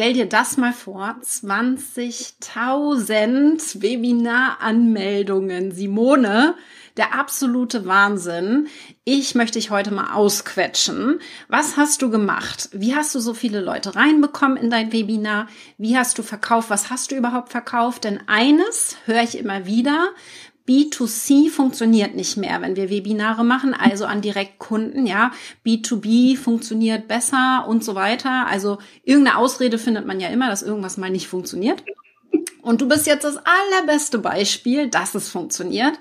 Stell dir das mal vor, 20.000 Webinar-Anmeldungen. Simone, der absolute Wahnsinn. Ich möchte dich heute mal ausquetschen. Was hast du gemacht? Wie hast du so viele Leute reinbekommen in dein Webinar? Wie hast du verkauft? Was hast du überhaupt verkauft? Denn eines höre ich immer wieder. B2C funktioniert nicht mehr, wenn wir Webinare machen, also an Direktkunden, ja. B2B funktioniert besser und so weiter. Also irgendeine Ausrede findet man ja immer, dass irgendwas mal nicht funktioniert. Und du bist jetzt das allerbeste Beispiel, dass es funktioniert.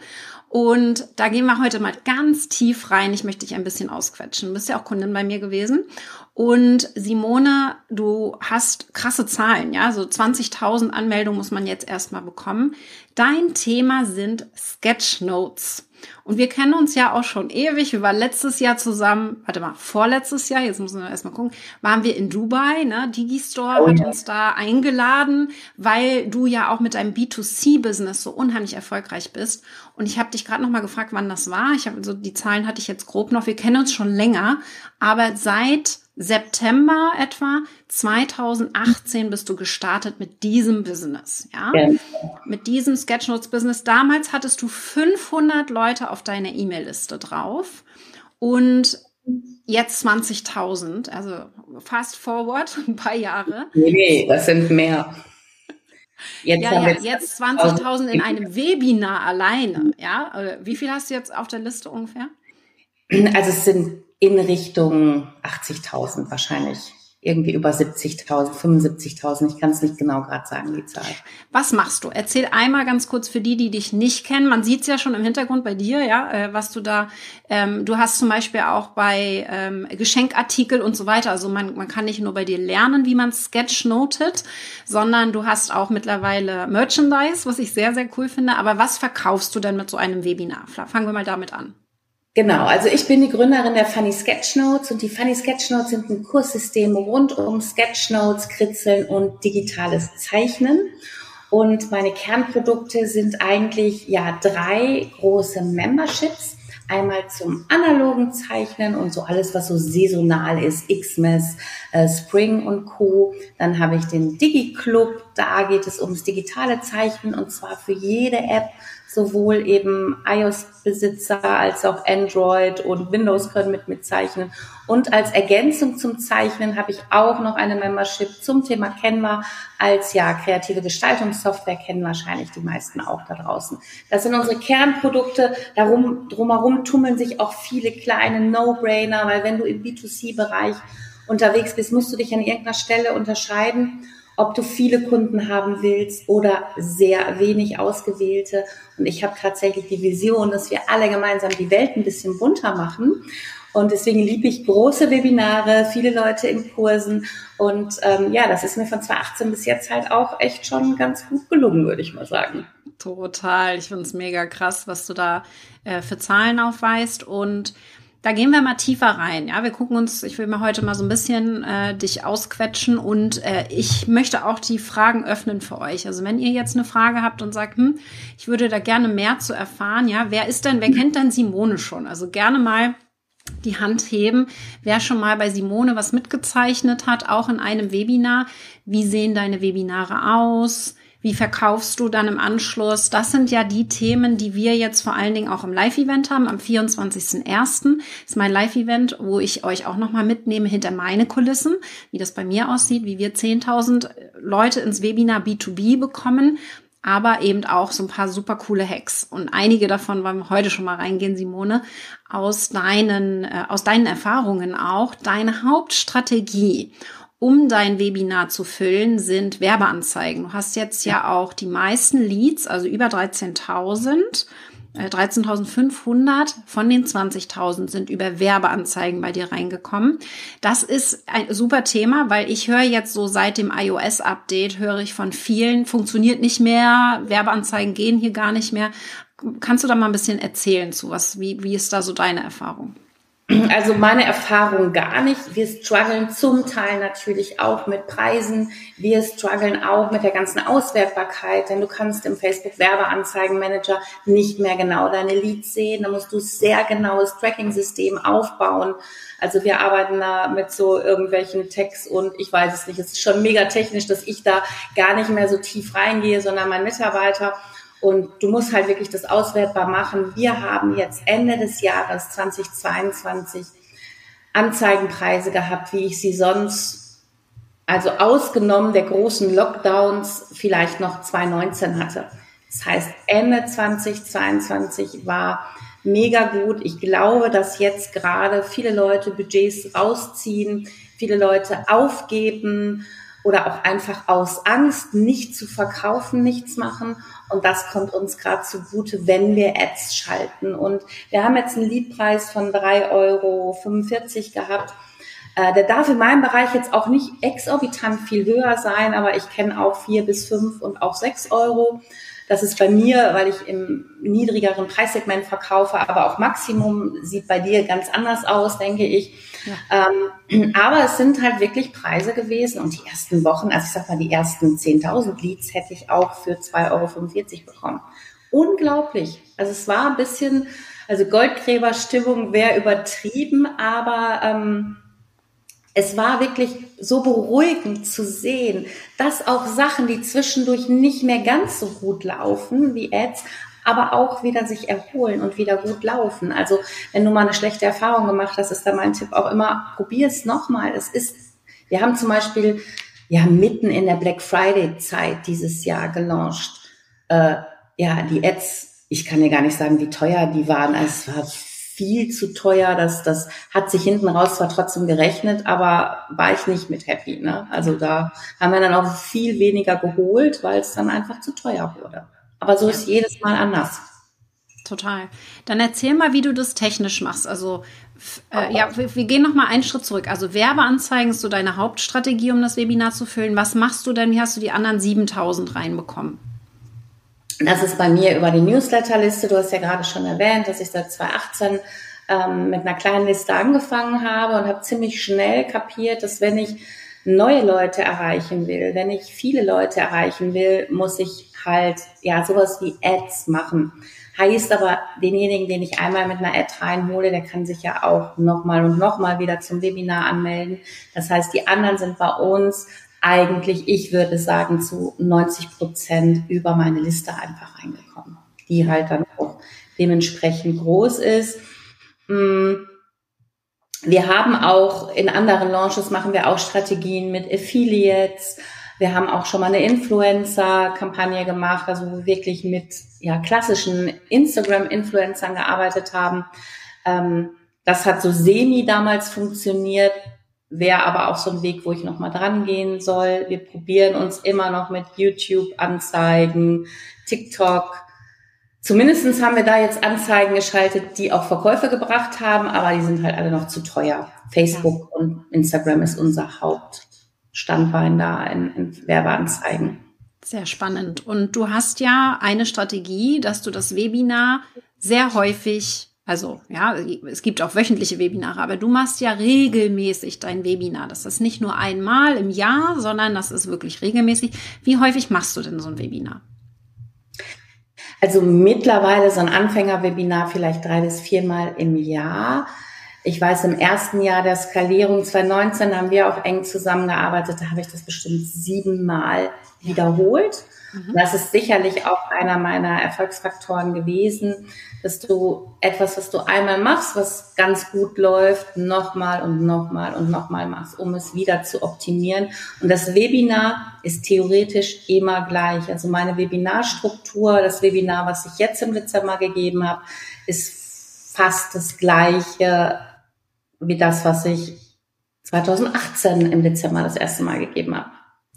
Und da gehen wir heute mal ganz tief rein. Ich möchte dich ein bisschen ausquetschen. Du bist ja auch Kundin bei mir gewesen. Und Simone, du hast krasse Zahlen, ja, so 20.000 Anmeldungen muss man jetzt erstmal bekommen. Dein Thema sind Sketchnotes. Und wir kennen uns ja auch schon ewig. Wir waren letztes Jahr zusammen, warte mal, vorletztes Jahr, jetzt müssen wir erstmal gucken, waren wir in Dubai, ne? Digistore oh, hat ja. uns da eingeladen, weil du ja auch mit deinem B2C-Business so unheimlich erfolgreich bist. Und ich habe dich gerade noch mal gefragt, wann das war. Ich habe so also die Zahlen hatte ich jetzt grob noch. Wir kennen uns schon länger, aber seit September etwa 2018 bist du gestartet mit diesem Business, ja? ja. Mit diesem Sketchnotes Business. Damals hattest du 500 Leute auf deiner E-Mail-Liste drauf und jetzt 20.000, also fast forward ein paar Jahre. Nee, das sind mehr. Jetzt ja, ja, jetzt 20.000 in einem Webinar alleine, ja? Wie viel hast du jetzt auf der Liste ungefähr? Also es sind in Richtung 80.000 wahrscheinlich. Irgendwie über 70.000, 75.000. Ich kann es nicht genau gerade sagen, die Zahl. Was machst du? Erzähl einmal ganz kurz für die, die dich nicht kennen. Man sieht es ja schon im Hintergrund bei dir, ja, äh, was du da, ähm, du hast zum Beispiel auch bei ähm, Geschenkartikel und so weiter. Also man, man kann nicht nur bei dir lernen, wie man sketchnotet, sondern du hast auch mittlerweile Merchandise, was ich sehr, sehr cool finde. Aber was verkaufst du denn mit so einem Webinar? Fangen wir mal damit an. Genau, also ich bin die Gründerin der Funny Sketchnotes und die Funny Sketchnotes sind ein Kurssystem rund um Sketchnotes, Kritzeln und digitales Zeichnen. Und meine Kernprodukte sind eigentlich ja drei große Memberships. Einmal zum analogen Zeichnen und so alles, was so saisonal ist, Xmas, äh, Spring und Co. Dann habe ich den Digi Club, da geht es ums digitale Zeichnen und zwar für jede App sowohl eben iOS-Besitzer als auch Android und Windows können mit mitzeichnen. Und als Ergänzung zum Zeichnen habe ich auch noch eine Membership zum Thema Canva als ja kreative Gestaltungssoftware kennen wahrscheinlich die meisten auch da draußen. Das sind unsere Kernprodukte. Darum, drumherum tummeln sich auch viele kleine No-Brainer, weil wenn du im B2C-Bereich unterwegs bist, musst du dich an irgendeiner Stelle unterscheiden ob du viele Kunden haben willst oder sehr wenig ausgewählte. Und ich habe tatsächlich die Vision, dass wir alle gemeinsam die Welt ein bisschen bunter machen. Und deswegen liebe ich große Webinare, viele Leute in Kursen. Und ähm, ja, das ist mir von 2018 bis jetzt halt auch echt schon ganz gut gelungen, würde ich mal sagen. Total. Ich finde es mega krass, was du da äh, für Zahlen aufweist. Und da gehen wir mal tiefer rein. Ja, wir gucken uns, ich will mal heute mal so ein bisschen äh, dich ausquetschen und äh, ich möchte auch die Fragen öffnen für euch. Also wenn ihr jetzt eine Frage habt und sagt, hm, ich würde da gerne mehr zu erfahren, ja, wer ist denn, wer kennt denn Simone schon? Also gerne mal die Hand heben, wer schon mal bei Simone was mitgezeichnet hat, auch in einem Webinar. Wie sehen deine Webinare aus? Wie verkaufst du dann im Anschluss? Das sind ja die Themen, die wir jetzt vor allen Dingen auch im Live-Event haben. Am 24.01. ist mein Live-Event, wo ich euch auch nochmal mitnehme hinter meine Kulissen, wie das bei mir aussieht, wie wir 10.000 Leute ins Webinar B2B bekommen aber eben auch so ein paar super coole Hacks. Und einige davon wollen wir heute schon mal reingehen, Simone, aus deinen, äh, aus deinen Erfahrungen auch, deine Hauptstrategie um dein Webinar zu füllen, sind Werbeanzeigen. Du hast jetzt ja auch die meisten Leads, also über 13.000. 13.500 äh, von den 20.000 sind über Werbeanzeigen bei dir reingekommen. Das ist ein super Thema, weil ich höre jetzt so seit dem iOS-Update, höre ich von vielen, funktioniert nicht mehr, Werbeanzeigen gehen hier gar nicht mehr. Kannst du da mal ein bisschen erzählen zu was? Wie, wie ist da so deine Erfahrung? Also meine Erfahrung gar nicht. Wir strugglen zum Teil natürlich auch mit Preisen. Wir strugglen auch mit der ganzen Auswertbarkeit, denn du kannst im Facebook Werbeanzeigenmanager nicht mehr genau deine Leads sehen. Da musst du sehr genaues Tracking-System aufbauen. Also wir arbeiten da mit so irgendwelchen Tags und ich weiß es nicht. Es ist schon mega technisch, dass ich da gar nicht mehr so tief reingehe, sondern mein Mitarbeiter. Und du musst halt wirklich das auswertbar machen. Wir haben jetzt Ende des Jahres 2022 Anzeigenpreise gehabt, wie ich sie sonst, also ausgenommen der großen Lockdowns, vielleicht noch 2019 hatte. Das heißt, Ende 2022 war mega gut. Ich glaube, dass jetzt gerade viele Leute Budgets rausziehen, viele Leute aufgeben oder auch einfach aus Angst, nicht zu verkaufen, nichts machen. Und das kommt uns gerade zugute, wenn wir Ads schalten. Und wir haben jetzt einen Leadpreis von 3,45 Euro gehabt. Äh, der darf in meinem Bereich jetzt auch nicht exorbitant viel höher sein, aber ich kenne auch vier bis fünf und auch sechs Euro. Das ist bei mir, weil ich im niedrigeren Preissegment verkaufe, aber auch Maximum sieht bei dir ganz anders aus, denke ich. Ja. Ähm, aber es sind halt wirklich Preise gewesen und die ersten Wochen, also ich sag mal, die ersten 10.000 Leads hätte ich auch für 2,45 Euro bekommen. Unglaublich. Also es war ein bisschen, also Goldgräberstimmung wäre übertrieben, aber ähm, es war wirklich so beruhigend zu sehen, dass auch Sachen, die zwischendurch nicht mehr ganz so gut laufen wie Ads, aber auch wieder sich erholen und wieder gut laufen. Also wenn du mal eine schlechte Erfahrung gemacht hast, ist da mein Tipp auch immer, probier es nochmal. Es ist, wir haben zum Beispiel ja mitten in der Black Friday Zeit dieses Jahr gelauncht. Äh, ja, die Ads, ich kann dir gar nicht sagen, wie teuer die waren. Es war viel zu teuer. Das, das hat sich hinten raus zwar trotzdem gerechnet, aber war ich nicht mit happy. Ne? Also da haben wir dann auch viel weniger geholt, weil es dann einfach zu teuer wurde. Aber so ist jedes Mal anders. Total. Dann erzähl mal, wie du das technisch machst. Also äh, ja, wir, wir gehen noch mal einen Schritt zurück. Also Werbeanzeigen ist so deine Hauptstrategie, um das Webinar zu füllen. Was machst du denn? Wie hast du die anderen 7000 reinbekommen? Das ist bei mir über die Newsletterliste. Du hast ja gerade schon erwähnt, dass ich seit 2018 ähm, mit einer kleinen Liste angefangen habe und habe ziemlich schnell kapiert, dass wenn ich neue Leute erreichen will, wenn ich viele Leute erreichen will, muss ich halt ja sowas wie Ads machen. Heißt aber, denjenigen, den ich einmal mit einer Ad reinhole, der kann sich ja auch nochmal und nochmal wieder zum Webinar anmelden. Das heißt, die anderen sind bei uns eigentlich, ich würde sagen, zu 90 Prozent über meine Liste einfach reingekommen, die halt dann auch dementsprechend groß ist. Hm. Wir haben auch in anderen Launches machen wir auch Strategien mit Affiliates. Wir haben auch schon mal eine Influencer-Kampagne gemacht, also wirklich mit ja, klassischen Instagram-Influencern gearbeitet haben. Ähm, das hat so semi damals funktioniert wäre aber auch so ein Weg, wo ich nochmal dran gehen soll. Wir probieren uns immer noch mit YouTube-Anzeigen, TikTok. Zumindestens haben wir da jetzt Anzeigen geschaltet, die auch Verkäufe gebracht haben, aber die sind halt alle noch zu teuer. Facebook und Instagram ist unser Hauptstandbein da in, in Werbeanzeigen. Sehr spannend. Und du hast ja eine Strategie, dass du das Webinar sehr häufig also, ja, es gibt auch wöchentliche Webinare, aber du machst ja regelmäßig dein Webinar. Das ist nicht nur einmal im Jahr, sondern das ist wirklich regelmäßig. Wie häufig machst du denn so ein Webinar? Also mittlerweile so ein Anfängerwebinar vielleicht drei bis viermal im Jahr. Ich weiß, im ersten Jahr der Skalierung 2019 haben wir auch eng zusammengearbeitet. Da habe ich das bestimmt siebenmal wiederholt. Mhm. Das ist sicherlich auch einer meiner Erfolgsfaktoren gewesen, dass du etwas, was du einmal machst, was ganz gut läuft, nochmal und nochmal und nochmal machst, um es wieder zu optimieren. Und das Webinar ist theoretisch immer gleich. Also meine Webinarstruktur, das Webinar, was ich jetzt im Dezember gegeben habe, ist fast das gleiche wie das, was ich 2018 im Dezember das erste Mal gegeben habe.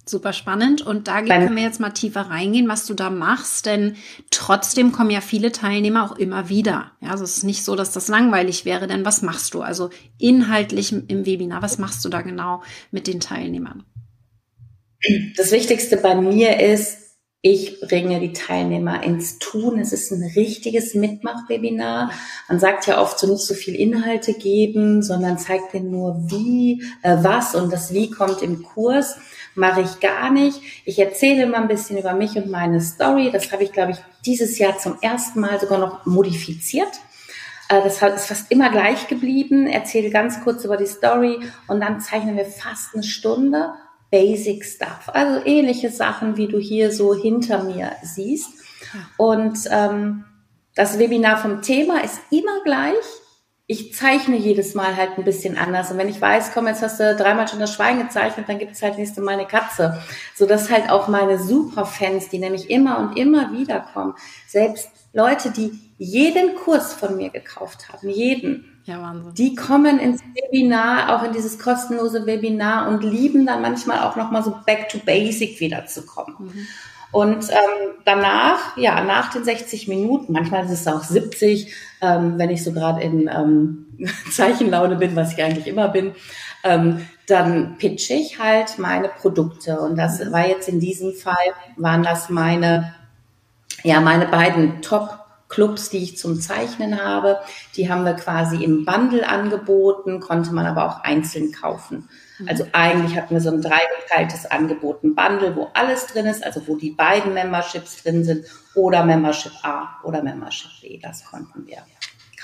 Super spannend. Und da können wir jetzt mal tiefer reingehen, was du da machst, denn trotzdem kommen ja viele Teilnehmer auch immer wieder. Ja, also es ist nicht so, dass das langweilig wäre, denn was machst du? Also inhaltlich im Webinar, was machst du da genau mit den Teilnehmern? Das Wichtigste bei mir ist, ich bringe die Teilnehmer ins Tun. Es ist ein richtiges Mitmachwebinar. Man sagt ja oft so nicht so viel Inhalte geben, sondern zeigt denen nur wie, äh, was und das Wie kommt im Kurs. Mache ich gar nicht. Ich erzähle mal ein bisschen über mich und meine Story. Das habe ich, glaube ich, dieses Jahr zum ersten Mal sogar noch modifiziert. Äh, das ist fast immer gleich geblieben. Erzähle ganz kurz über die Story und dann zeichnen wir fast eine Stunde Basic Stuff. Also ähnliche Sachen, wie du hier so hinter mir siehst. Und ähm, das Webinar vom Thema ist immer gleich. Ich zeichne jedes Mal halt ein bisschen anders. Und wenn ich weiß, komm, jetzt hast du dreimal schon das Schwein gezeichnet, dann gibt es halt nächste Mal eine Katze. So dass halt auch meine Superfans, die nämlich immer und immer wieder kommen, selbst Leute, die jeden Kurs von mir gekauft haben, jeden, ja, Wahnsinn. Die kommen ins Webinar, auch in dieses kostenlose Webinar und lieben dann manchmal auch nochmal so back to basic wiederzukommen. Mhm. Und ähm, danach, ja, nach den 60 Minuten, manchmal ist es auch 70, ähm, wenn ich so gerade in ähm, Zeichenlaune bin, was ich eigentlich immer bin, ähm, dann pitche ich halt meine Produkte. Und das mhm. war jetzt in diesem Fall, waren das meine, ja, meine beiden Top Clubs, die ich zum Zeichnen habe. Die haben wir quasi im Bundle angeboten, konnte man aber auch einzeln kaufen. Mhm. Also eigentlich hatten wir so ein dreigeteiltes Angebot, ein Bundle, wo alles drin ist, also wo die beiden Memberships drin sind oder Membership A oder Membership B. Das konnten wir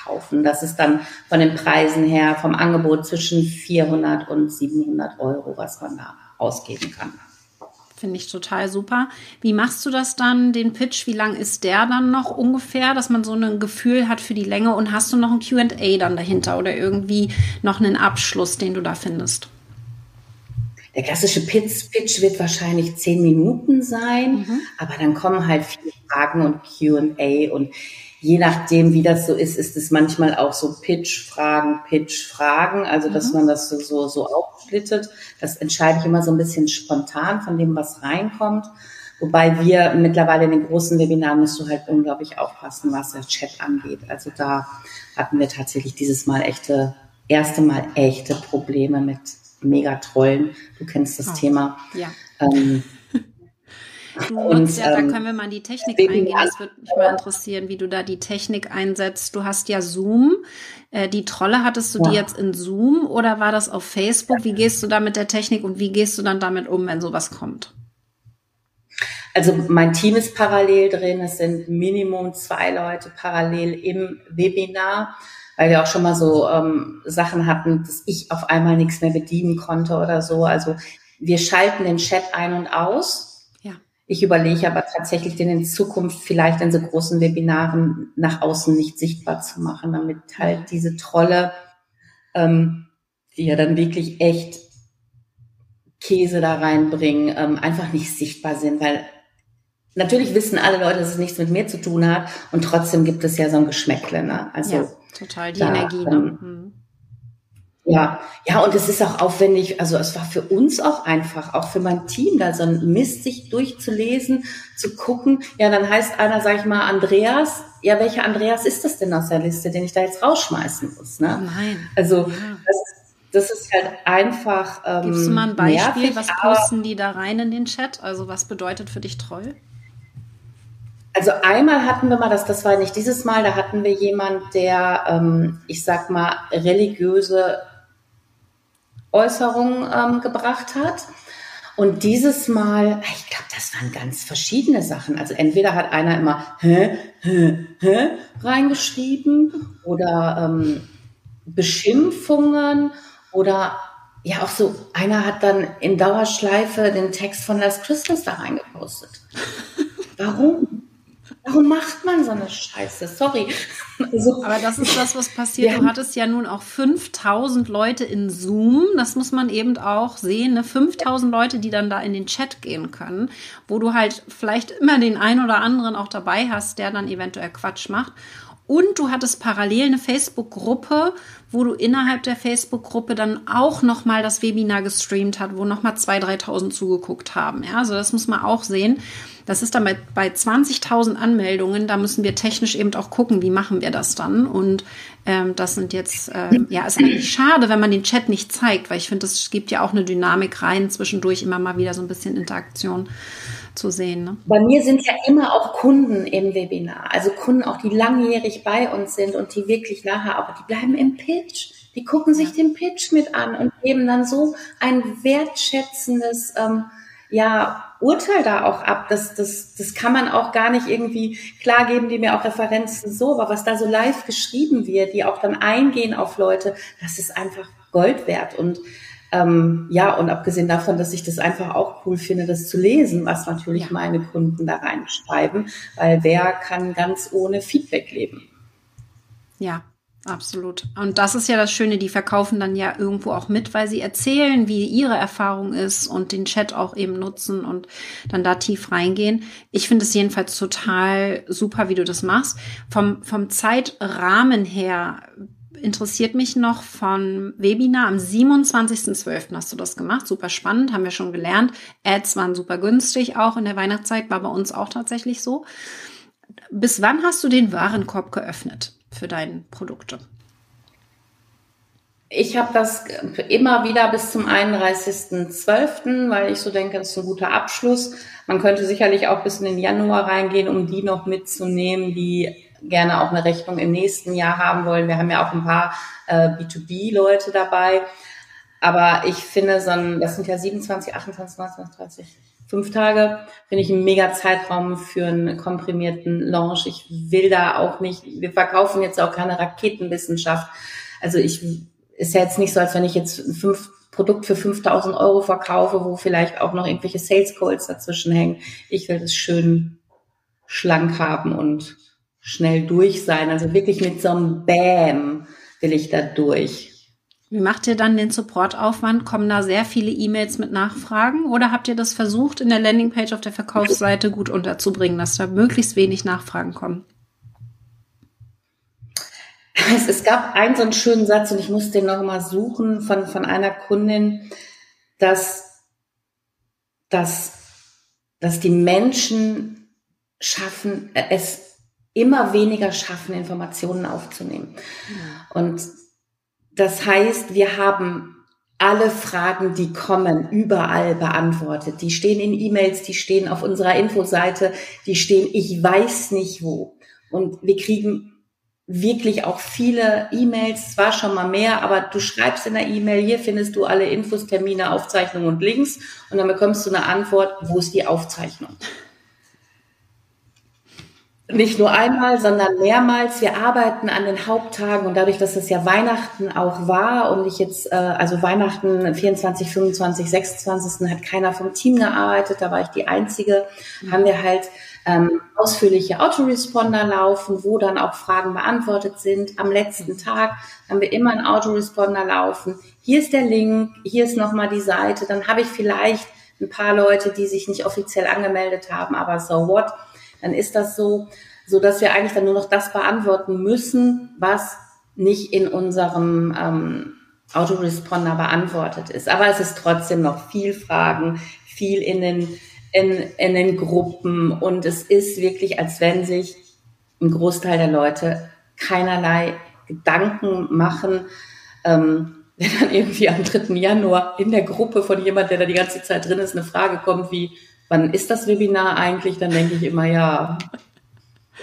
kaufen. Das ist dann von den Preisen her vom Angebot zwischen 400 und 700 Euro, was man da ausgeben kann. Finde ich total super. Wie machst du das dann, den Pitch? Wie lang ist der dann noch ungefähr, dass man so ein Gefühl hat für die Länge? Und hast du noch ein QA dann dahinter oder irgendwie noch einen Abschluss, den du da findest? Der klassische Pitch, Pitch wird wahrscheinlich zehn Minuten sein, mhm. aber dann kommen halt viele Fragen und QA und je nachdem, wie das so ist, ist es manchmal auch so Pitch-Fragen, Pitch-Fragen, also dass mhm. man das so, so, so aufsplittet. Das entscheide ich immer so ein bisschen spontan von dem, was reinkommt. Wobei wir mittlerweile in den großen Webinaren musst du halt unglaublich aufpassen, was der Chat angeht. Also da hatten wir tatsächlich dieses Mal echte, erste Mal echte Probleme mit Megatrollen. Du kennst das oh, Thema. Ja. Ähm, Du und, ja, da ähm, können wir mal in die Technik eingehen. Das würde mich mal interessieren, wie du da die Technik einsetzt. Du hast ja Zoom. Äh, die Trolle hattest du ja. die jetzt in Zoom oder war das auf Facebook? Wie gehst du da mit der Technik und wie gehst du dann damit um, wenn sowas kommt? Also mein Team ist parallel drin. Es sind Minimum zwei Leute parallel im Webinar, weil wir auch schon mal so ähm, Sachen hatten, dass ich auf einmal nichts mehr bedienen konnte oder so. Also wir schalten den Chat ein und aus ich überlege aber tatsächlich, den in Zukunft vielleicht in so großen Webinaren nach außen nicht sichtbar zu machen, damit halt diese Trolle, ähm, die ja dann wirklich echt Käse da reinbringen, ähm, einfach nicht sichtbar sind, weil natürlich wissen alle Leute, dass es nichts mit mir zu tun hat und trotzdem gibt es ja so ein Geschmäckle. Ne? Also ja, total die da, Energie. Ne? Ähm, hm. Ja, ja, und es ist auch aufwendig. Also es war für uns auch einfach, auch für mein Team, da so ein Mist sich durchzulesen, zu gucken. Ja, dann heißt einer, sag ich mal, Andreas. Ja, welcher Andreas ist das denn aus der Liste, den ich da jetzt rausschmeißen muss? Ne? Nein. Also ja. das, das ist halt einfach. Ähm, Gibst du mal ein Beispiel? Nervig, was posten die da rein in den Chat? Also was bedeutet für dich treu? Also einmal hatten wir mal, das, das war nicht dieses Mal, da hatten wir jemand, der, ähm, ich sag mal, religiöse Äußerung ähm, gebracht hat. Und dieses Mal, ich glaube, das waren ganz verschiedene Sachen. Also entweder hat einer immer hä, hä, hä reingeschrieben oder ähm, Beschimpfungen oder ja auch so, einer hat dann in Dauerschleife den Text von Last Christmas da reingepostet. Warum? Warum macht man so eine Scheiße? Sorry. Also, Aber das ist das, was passiert. Du hattest ja nun auch 5000 Leute in Zoom. Das muss man eben auch sehen. Ne? 5000 Leute, die dann da in den Chat gehen können, wo du halt vielleicht immer den einen oder anderen auch dabei hast, der dann eventuell Quatsch macht. Und du hattest parallel eine Facebook-Gruppe, wo du innerhalb der Facebook-Gruppe dann auch nochmal das Webinar gestreamt hat, wo nochmal 2.000, 3.000 zugeguckt haben. Ja, also das muss man auch sehen. Das ist dann bei, bei 20.000 Anmeldungen, da müssen wir technisch eben auch gucken, wie machen wir das dann. Und ähm, das sind jetzt, ähm, ja, ist eigentlich schade, wenn man den Chat nicht zeigt, weil ich finde, es gibt ja auch eine Dynamik rein, zwischendurch immer mal wieder so ein bisschen Interaktion zu sehen. Ne? Bei mir sind ja immer auch Kunden im Webinar, also Kunden auch, die langjährig bei uns sind und die wirklich nachher auch, die bleiben im Pitch. Die gucken sich den Pitch mit an und geben dann so ein wertschätzendes ähm, ja, Urteil da auch ab. Das, das, das kann man auch gar nicht irgendwie klar geben, die mir auch Referenzen so, aber was da so live geschrieben wird, die auch dann eingehen auf Leute, das ist einfach Gold wert. Und ähm, ja, und abgesehen davon, dass ich das einfach auch cool finde, das zu lesen, was natürlich ja. meine Kunden da reinschreiben, weil wer kann ganz ohne Feedback leben? Ja, Absolut. Und das ist ja das Schöne, die verkaufen dann ja irgendwo auch mit, weil sie erzählen, wie ihre Erfahrung ist und den Chat auch eben nutzen und dann da tief reingehen. Ich finde es jedenfalls total super, wie du das machst. Vom, vom Zeitrahmen her interessiert mich noch von Webinar am 27.12. hast du das gemacht. Super spannend, haben wir schon gelernt. Ads waren super günstig, auch in der Weihnachtszeit war bei uns auch tatsächlich so. Bis wann hast du den Warenkorb geöffnet? für deine Produkte? Ich habe das immer wieder bis zum 31.12., weil ich so denke, das ist ein guter Abschluss. Man könnte sicherlich auch bis in den Januar reingehen, um die noch mitzunehmen, die gerne auch eine Rechnung im nächsten Jahr haben wollen. Wir haben ja auch ein paar äh, B2B-Leute dabei. Aber ich finde, so ein, das sind ja 27, 28, 29, 30, fünf Tage finde ich ein mega Zeitraum für einen komprimierten Launch. Ich will da auch nicht, wir verkaufen jetzt auch keine Raketenwissenschaft. Also ich, ist ja jetzt nicht so, als wenn ich jetzt ein fünf Produkt für 5000 Euro verkaufe, wo vielleicht auch noch irgendwelche Sales Calls dazwischen hängen. Ich will das schön schlank haben und schnell durch sein. Also wirklich mit so einem Bam will ich da durch. Wie macht ihr dann den Supportaufwand? Kommen da sehr viele E-Mails mit Nachfragen oder habt ihr das versucht, in der Landingpage auf der Verkaufsseite gut unterzubringen, dass da möglichst wenig Nachfragen kommen? Es, es gab einen so einen schönen Satz und ich musste den noch mal suchen von, von einer Kundin, dass, dass, dass die Menschen schaffen, es immer weniger schaffen, Informationen aufzunehmen. Ja. Und das heißt, wir haben alle Fragen, die kommen, überall beantwortet. Die stehen in E-Mails, die stehen auf unserer Infoseite, die stehen, ich weiß nicht wo. Und wir kriegen wirklich auch viele E-Mails, zwar schon mal mehr, aber du schreibst in der E-Mail, hier findest du alle Infos, Termine, Aufzeichnungen und Links und dann bekommst du eine Antwort, wo ist die Aufzeichnung? Nicht nur einmal, sondern mehrmals. Wir arbeiten an den Haupttagen und dadurch, dass es ja Weihnachten auch war und ich jetzt, äh, also Weihnachten 24, 25, 26. hat keiner vom Team gearbeitet, da war ich die Einzige, mhm. haben wir halt ähm, ausführliche Autoresponder laufen, wo dann auch Fragen beantwortet sind. Am letzten Tag haben wir immer einen Autoresponder laufen. Hier ist der Link, hier ist nochmal die Seite. Dann habe ich vielleicht ein paar Leute, die sich nicht offiziell angemeldet haben, aber so what? Dann ist das so, so dass wir eigentlich dann nur noch das beantworten müssen, was nicht in unserem ähm, Autoresponder beantwortet ist. Aber es ist trotzdem noch viel Fragen, viel in den, in, in den Gruppen und es ist wirklich, als wenn sich ein Großteil der Leute keinerlei Gedanken machen, ähm, wenn dann irgendwie am 3. Januar in der Gruppe von jemand, der da die ganze Zeit drin ist, eine Frage kommt wie, wann ist das Webinar eigentlich? Dann denke ich immer, ja,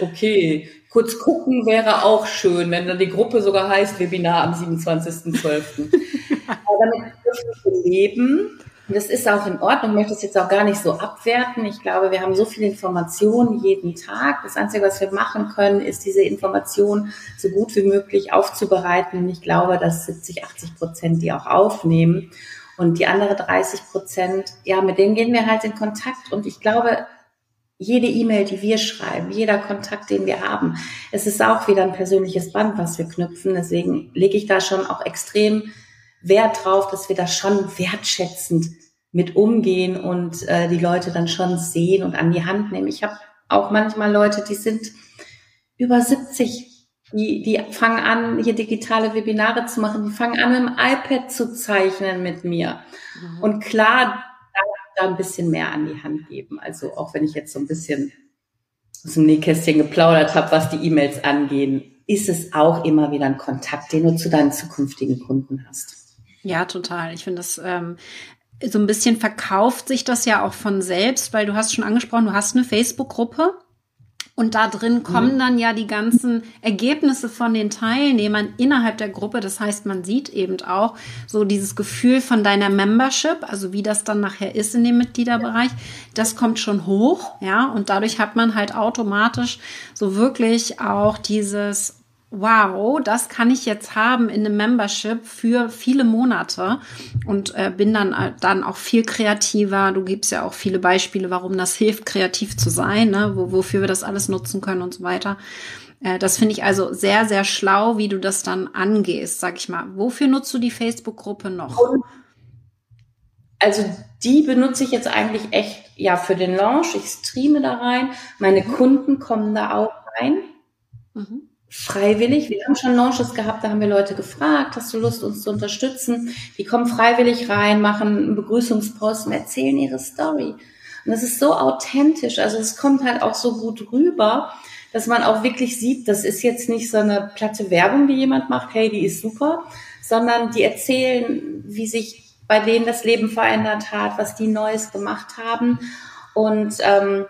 okay, kurz gucken wäre auch schön, wenn dann die Gruppe sogar heißt Webinar am 27.12. Aber damit dürfen wir leben. Und das ist auch in Ordnung, ich möchte es jetzt auch gar nicht so abwerten. Ich glaube, wir haben so viele Informationen jeden Tag. Das Einzige, was wir machen können, ist diese Informationen so gut wie möglich aufzubereiten. Und ich glaube, dass 70, 80 Prozent die auch aufnehmen. Und die andere 30 Prozent, ja, mit denen gehen wir halt in Kontakt. Und ich glaube, jede E-Mail, die wir schreiben, jeder Kontakt, den wir haben, es ist auch wieder ein persönliches Band, was wir knüpfen. Deswegen lege ich da schon auch extrem Wert drauf, dass wir da schon wertschätzend mit umgehen und äh, die Leute dann schon sehen und an die Hand nehmen. Ich habe auch manchmal Leute, die sind über 70, Die, die fangen an, hier digitale Webinare zu machen. Die fangen an, dem iPad zu zeichnen mit mir. Mhm. Und klar, da, da ein bisschen mehr an die Hand geben. Also auch wenn ich jetzt so ein bisschen aus dem Nähkästchen geplaudert habe, was die E-Mails angehen, ist es auch immer wieder ein Kontakt, den du zu deinen zukünftigen Kunden hast. Ja, total. Ich finde das ähm, so ein bisschen verkauft sich das ja auch von selbst, weil du hast schon angesprochen, du hast eine Facebook-Gruppe und da drin kommen dann ja die ganzen Ergebnisse von den Teilnehmern innerhalb der Gruppe. Das heißt, man sieht eben auch so dieses Gefühl von deiner Membership, also wie das dann nachher ist in dem Mitgliederbereich. Das kommt schon hoch, ja. Und dadurch hat man halt automatisch so wirklich auch dieses wow, das kann ich jetzt haben in einem Membership für viele Monate und äh, bin dann äh, dann auch viel kreativer. Du gibst ja auch viele Beispiele, warum das hilft, kreativ zu sein, ne? Wo, wofür wir das alles nutzen können und so weiter. Äh, das finde ich also sehr, sehr schlau, wie du das dann angehst, sag ich mal. Wofür nutzt du die Facebook-Gruppe noch? Also die benutze ich jetzt eigentlich echt ja für den Launch. Ich streame da rein. Meine Kunden kommen da auch rein. Mhm freiwillig. Wir haben schon Launches gehabt, da haben wir Leute gefragt, hast du Lust, uns zu unterstützen? Die kommen freiwillig rein, machen einen Begrüßungspost und erzählen ihre Story. Und das ist so authentisch, also es kommt halt auch so gut rüber, dass man auch wirklich sieht, das ist jetzt nicht so eine platte Werbung, die jemand macht, hey, die ist super, sondern die erzählen, wie sich bei denen das Leben verändert hat, was die Neues gemacht haben. Und ähm,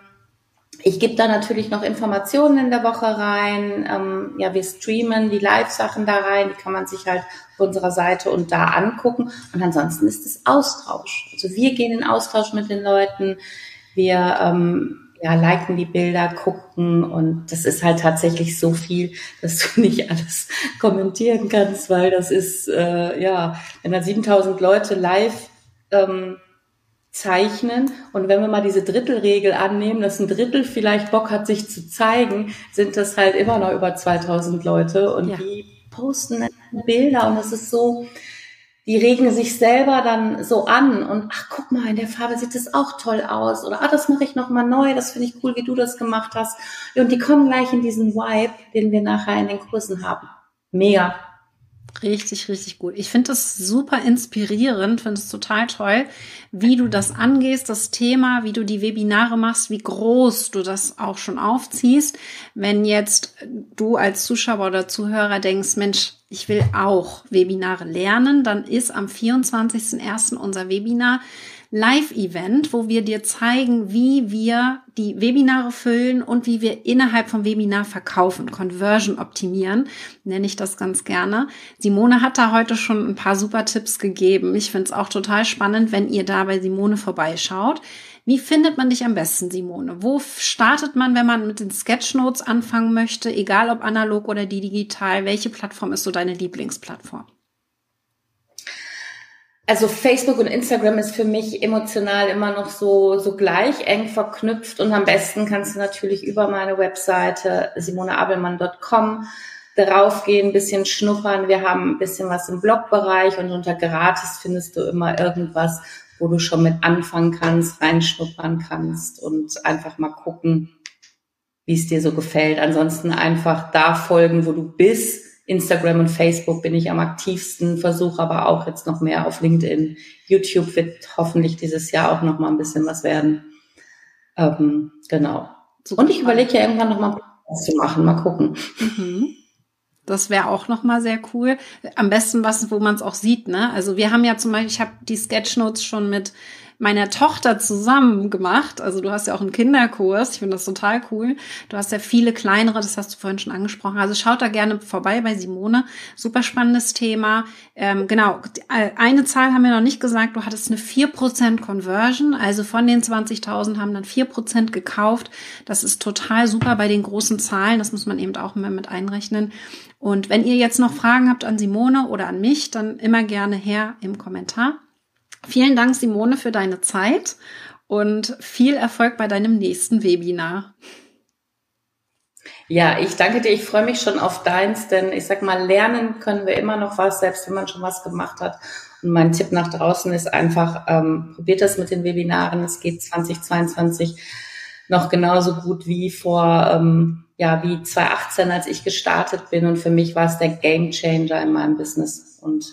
ich gebe da natürlich noch Informationen in der Woche rein. Ähm, ja, wir streamen die Live-Sachen da rein, die kann man sich halt auf unserer Seite und da angucken. Und ansonsten ist es Austausch. Also wir gehen in Austausch mit den Leuten. Wir ähm, ja, liken die Bilder, gucken und das ist halt tatsächlich so viel, dass du nicht alles kommentieren kannst, weil das ist, äh, ja, wenn da 7000 Leute live ähm, zeichnen. Und wenn wir mal diese Drittelregel annehmen, dass ein Drittel vielleicht Bock hat, sich zu zeigen, sind das halt immer noch über 2000 Leute und ja. die posten Bilder und es ist so, die regen sich selber dann so an und ach guck mal, in der Farbe sieht das auch toll aus oder ah, das mache ich noch mal neu, das finde ich cool, wie du das gemacht hast. Und die kommen gleich in diesen Vibe, den wir nachher in den Kursen haben. Mega. Richtig, richtig gut. Ich finde das super inspirierend, finde es total toll, wie du das angehst, das Thema, wie du die Webinare machst, wie groß du das auch schon aufziehst. Wenn jetzt du als Zuschauer oder Zuhörer denkst, Mensch, ich will auch Webinare lernen, dann ist am 24.01. unser Webinar Live-Event, wo wir dir zeigen, wie wir die Webinare füllen und wie wir innerhalb vom Webinar verkaufen, Conversion optimieren, nenne ich das ganz gerne. Simone hat da heute schon ein paar super Tipps gegeben. Ich finde es auch total spannend, wenn ihr da bei Simone vorbeischaut. Wie findet man dich am besten, Simone? Wo startet man, wenn man mit den Sketchnotes anfangen möchte, egal ob analog oder digital? Welche Plattform ist so deine Lieblingsplattform? Also Facebook und Instagram ist für mich emotional immer noch so, so gleich eng verknüpft und am besten kannst du natürlich über meine Webseite simoneabelmann.com draufgehen, ein bisschen schnuppern. Wir haben ein bisschen was im Blogbereich und unter gratis findest du immer irgendwas, wo du schon mit anfangen kannst, reinschnuppern kannst und einfach mal gucken, wie es dir so gefällt. Ansonsten einfach da folgen, wo du bist Instagram und Facebook bin ich am aktivsten, versuche aber auch jetzt noch mehr auf LinkedIn. YouTube wird hoffentlich dieses Jahr auch noch mal ein bisschen was werden. Ähm, genau. Und ich überlege ja irgendwann noch mal was zu machen. Mal gucken. Mhm. Das wäre auch noch mal sehr cool. Am besten was, wo man es auch sieht. Ne? Also wir haben ja zum Beispiel, ich habe die Sketchnotes schon mit meiner Tochter zusammen gemacht. Also du hast ja auch einen Kinderkurs. Ich finde das total cool. Du hast ja viele kleinere, das hast du vorhin schon angesprochen. Also schaut da gerne vorbei bei Simone. Super spannendes Thema. Ähm, genau, äh, eine Zahl haben wir noch nicht gesagt. Du hattest eine 4% Conversion. Also von den 20.000 haben dann 4% gekauft. Das ist total super bei den großen Zahlen. Das muss man eben auch immer mit einrechnen. Und wenn ihr jetzt noch Fragen habt an Simone oder an mich, dann immer gerne her im Kommentar. Vielen Dank, Simone, für deine Zeit und viel Erfolg bei deinem nächsten Webinar. Ja, ich danke dir. Ich freue mich schon auf deins, denn ich sag mal, lernen können wir immer noch was, selbst wenn man schon was gemacht hat. Und mein Tipp nach draußen ist einfach, ähm, probiert das mit den Webinaren. Es geht 2022 noch genauso gut wie vor ähm, ja, wie 2018, als ich gestartet bin. Und für mich war es der Game Changer in meinem Business. Und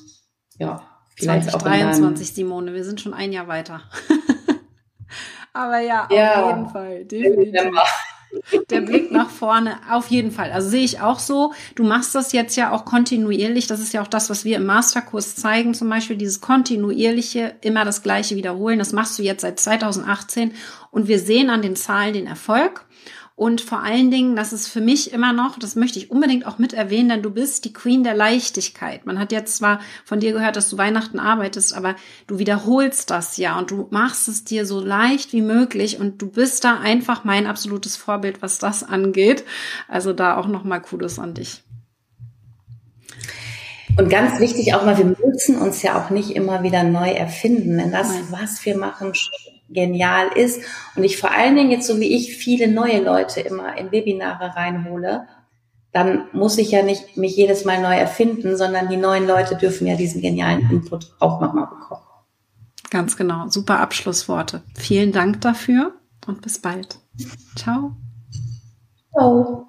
ja, vielleicht 2023, auch Simone, wir sind schon ein Jahr weiter. Aber ja, ja, auf jeden Fall. Definitiv. Der Blick nach vorne, auf jeden Fall. Also sehe ich auch so. Du machst das jetzt ja auch kontinuierlich. Das ist ja auch das, was wir im Masterkurs zeigen, zum Beispiel dieses kontinuierliche, immer das Gleiche wiederholen. Das machst du jetzt seit 2018 und wir sehen an den Zahlen den Erfolg. Und vor allen Dingen, das ist für mich immer noch, das möchte ich unbedingt auch mit erwähnen, denn du bist die Queen der Leichtigkeit. Man hat jetzt zwar von dir gehört, dass du Weihnachten arbeitest, aber du wiederholst das ja und du machst es dir so leicht wie möglich und du bist da einfach mein absolutes Vorbild, was das angeht. Also da auch nochmal Kudos an dich. Und ganz wichtig auch mal, wir müssen uns ja auch nicht immer wieder neu erfinden, denn das, was wir machen, genial ist und ich vor allen Dingen jetzt so wie ich viele neue Leute immer in Webinare reinhole, dann muss ich ja nicht mich jedes Mal neu erfinden, sondern die neuen Leute dürfen ja diesen genialen Input auch nochmal bekommen. Ganz genau. Super Abschlussworte. Vielen Dank dafür und bis bald. Ciao. Ciao.